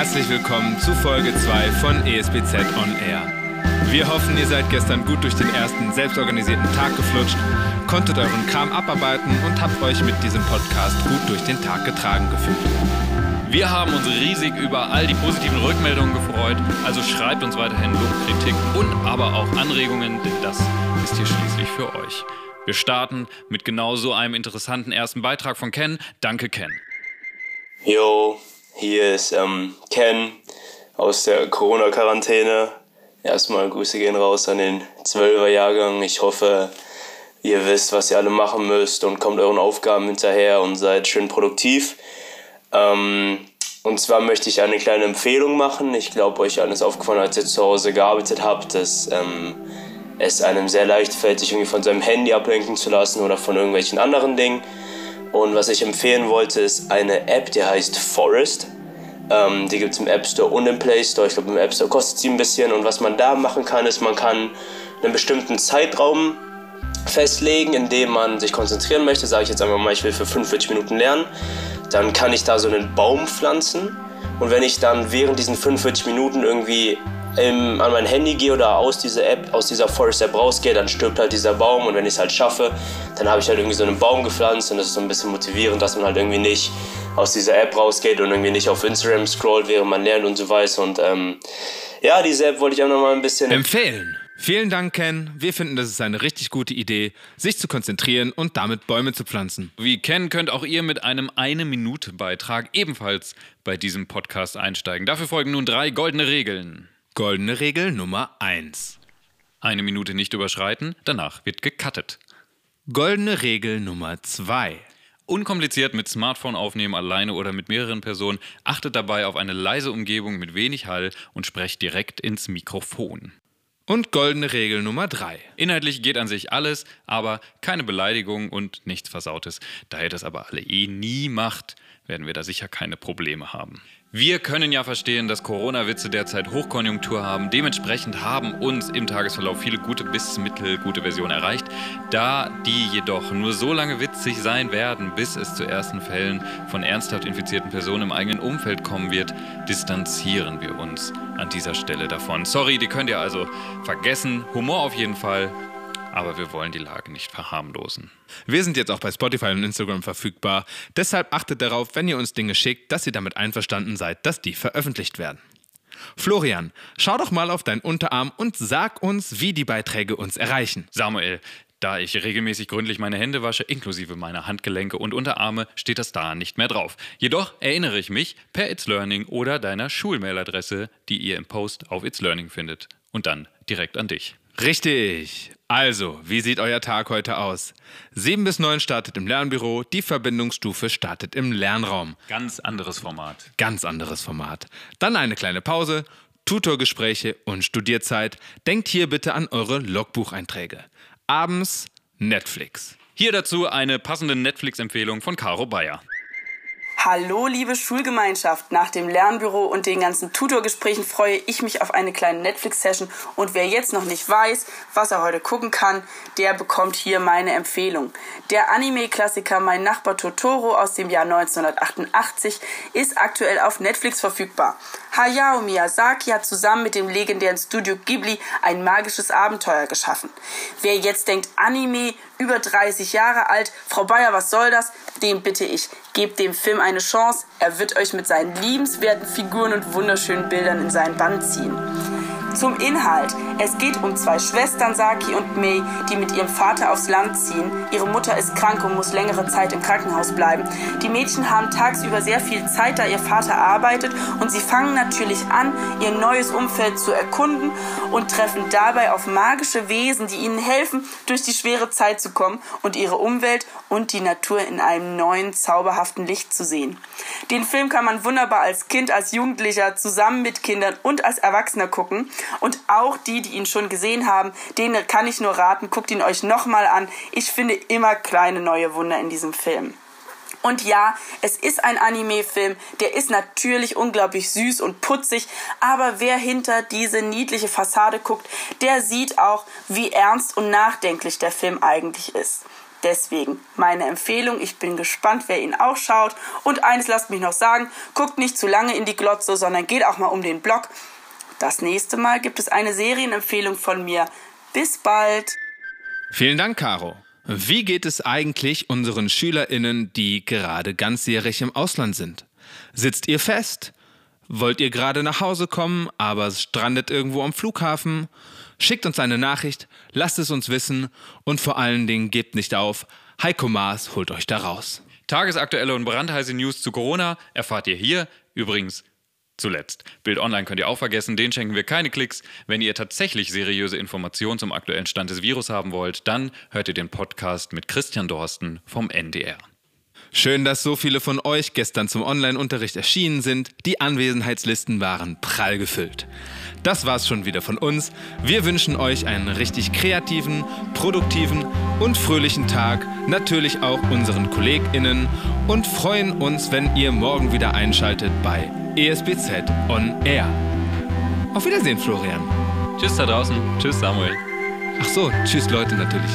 Herzlich willkommen zu Folge 2 von ESBZ On Air. Wir hoffen, ihr seid gestern gut durch den ersten selbstorganisierten Tag geflutscht, konntet euren Kram abarbeiten und habt euch mit diesem Podcast gut durch den Tag getragen gefühlt. Wir haben uns riesig über all die positiven Rückmeldungen gefreut, also schreibt uns weiterhin Lob, Kritik und aber auch Anregungen, denn das ist hier schließlich für euch. Wir starten mit genau so einem interessanten ersten Beitrag von Ken. Danke, Ken. Yo, hier ist ähm, Ken aus der Corona-Quarantäne. Erstmal Grüße gehen raus an den 12er-Jahrgang. Ich hoffe, ihr wisst, was ihr alle machen müsst und kommt euren Aufgaben hinterher und seid schön produktiv. Ähm, und zwar möchte ich eine kleine Empfehlung machen. Ich glaube, euch allen ist aufgefallen, als ihr zu Hause gearbeitet habt, dass ähm, es einem sehr leicht fällt, sich irgendwie von seinem Handy ablenken zu lassen oder von irgendwelchen anderen Dingen. Und was ich empfehlen wollte, ist eine App, die heißt Forest. Ähm, die gibt es im App Store und im Play Store. Ich glaube, im App Store kostet sie ein bisschen. Und was man da machen kann, ist, man kann einen bestimmten Zeitraum festlegen, in dem man sich konzentrieren möchte. Sage ich jetzt einmal mal, ich will für 45 Minuten lernen dann kann ich da so einen Baum pflanzen. Und wenn ich dann während diesen 45 Minuten irgendwie im, an mein Handy gehe oder aus dieser App, aus dieser Forest App rausgehe, dann stirbt halt dieser Baum und wenn ich es halt schaffe, dann habe ich halt irgendwie so einen Baum gepflanzt und das ist so ein bisschen motivierend, dass man halt irgendwie nicht aus dieser App rausgeht und irgendwie nicht auf Instagram scrollt, während man lernt und so weiter und ähm, ja, diese App wollte ich auch noch mal ein bisschen empfehlen. Vielen Dank, Ken. Wir finden, das ist eine richtig gute Idee, sich zu konzentrieren und damit Bäume zu pflanzen. Wie Ken könnt auch ihr mit einem Eine-Minute-Beitrag ebenfalls bei diesem Podcast einsteigen. Dafür folgen nun drei goldene Regeln. Goldene Regel Nummer 1. Eine Minute nicht überschreiten, danach wird gecuttet. Goldene Regel Nummer 2. Unkompliziert mit Smartphone aufnehmen, alleine oder mit mehreren Personen. Achtet dabei auf eine leise Umgebung mit wenig Hall und sprecht direkt ins Mikrofon. Und goldene Regel Nummer 3. Inhaltlich geht an sich alles, aber keine Beleidigung und nichts Versautes. Da ihr das aber alle eh nie macht, werden wir da sicher keine Probleme haben. Wir können ja verstehen, dass Corona-Witze derzeit Hochkonjunktur haben. Dementsprechend haben uns im Tagesverlauf viele gute bis mittelgute Versionen erreicht. Da die jedoch nur so lange witzig sein werden, bis es zu ersten Fällen von ernsthaft infizierten Personen im eigenen Umfeld kommen wird, distanzieren wir uns an dieser Stelle davon. Sorry, die könnt ihr also vergessen. Humor auf jeden Fall aber wir wollen die Lage nicht verharmlosen. Wir sind jetzt auch bei Spotify und Instagram verfügbar. Deshalb achtet darauf, wenn ihr uns Dinge schickt, dass ihr damit einverstanden seid, dass die veröffentlicht werden. Florian, schau doch mal auf deinen Unterarm und sag uns, wie die Beiträge uns erreichen. Samuel, da ich regelmäßig gründlich meine Hände wasche, inklusive meiner Handgelenke und Unterarme, steht das da nicht mehr drauf. Jedoch erinnere ich mich per It's Learning oder deiner Schulmailadresse, die ihr im Post auf It's Learning findet. Und dann direkt an dich. Richtig. Also, wie sieht euer Tag heute aus? 7 bis 9 startet im Lernbüro, die Verbindungsstufe startet im Lernraum. Ganz anderes Format. Ganz anderes Format. Dann eine kleine Pause, Tutorgespräche und Studierzeit. Denkt hier bitte an eure Logbucheinträge. Abends Netflix. Hier dazu eine passende Netflix-Empfehlung von Caro Bayer. Hallo, liebe Schulgemeinschaft. Nach dem Lernbüro und den ganzen Tutorgesprächen freue ich mich auf eine kleine Netflix-Session. Und wer jetzt noch nicht weiß, was er heute gucken kann, der bekommt hier meine Empfehlung. Der Anime-Klassiker Mein Nachbar Totoro aus dem Jahr 1988 ist aktuell auf Netflix verfügbar. Hayao Miyazaki hat zusammen mit dem legendären Studio Ghibli ein magisches Abenteuer geschaffen. Wer jetzt denkt, Anime über 30 Jahre alt. Frau Bayer, was soll das? Den bitte ich, gebt dem Film eine Chance. Er wird euch mit seinen liebenswerten Figuren und wunderschönen Bildern in seinen Bann ziehen. Zum Inhalt. Es geht um zwei Schwestern, Saki und Mei, die mit ihrem Vater aufs Land ziehen. Ihre Mutter ist krank und muss längere Zeit im Krankenhaus bleiben. Die Mädchen haben tagsüber sehr viel Zeit, da ihr Vater arbeitet und sie fangen natürlich an, ihr neues Umfeld zu erkunden und treffen dabei auf magische Wesen, die ihnen helfen, durch die schwere Zeit zu kommen und ihre Umwelt und die Natur in einem neuen, zauberhaften Licht zu sehen. Den Film kann man wunderbar als Kind, als Jugendlicher, zusammen mit Kindern und als Erwachsener gucken. Und auch die, die ihn schon gesehen haben, denen kann ich nur raten, guckt ihn euch nochmal an. Ich finde immer kleine neue Wunder in diesem Film. Und ja, es ist ein Anime-Film, der ist natürlich unglaublich süß und putzig, aber wer hinter diese niedliche Fassade guckt, der sieht auch, wie ernst und nachdenklich der Film eigentlich ist. Deswegen meine Empfehlung, ich bin gespannt, wer ihn auch schaut. Und eines lasst mich noch sagen, guckt nicht zu lange in die Glotze, sondern geht auch mal um den Block. Das nächste Mal gibt es eine Serienempfehlung von mir. Bis bald. Vielen Dank, Caro. Wie geht es eigentlich unseren SchülerInnen, die gerade ganzjährig im Ausland sind? Sitzt ihr fest? Wollt ihr gerade nach Hause kommen, aber strandet irgendwo am Flughafen? Schickt uns eine Nachricht, lasst es uns wissen und vor allen Dingen gebt nicht auf. Heiko Maas holt euch da raus. Tagesaktuelle und brandheiße News zu Corona erfahrt ihr hier. Übrigens zuletzt. Bild Online könnt ihr auch vergessen, den schenken wir keine Klicks. Wenn ihr tatsächlich seriöse Informationen zum aktuellen Stand des Virus haben wollt, dann hört ihr den Podcast mit Christian Dorsten vom NDR. Schön, dass so viele von euch gestern zum Online-Unterricht erschienen sind. Die Anwesenheitslisten waren prall gefüllt. Das war's schon wieder von uns. Wir wünschen euch einen richtig kreativen, produktiven und fröhlichen Tag. Natürlich auch unseren KollegInnen und freuen uns, wenn ihr morgen wieder einschaltet bei ESBZ On Air. Auf Wiedersehen, Florian. Tschüss da draußen. Tschüss, Samuel. Ach so, tschüss Leute natürlich.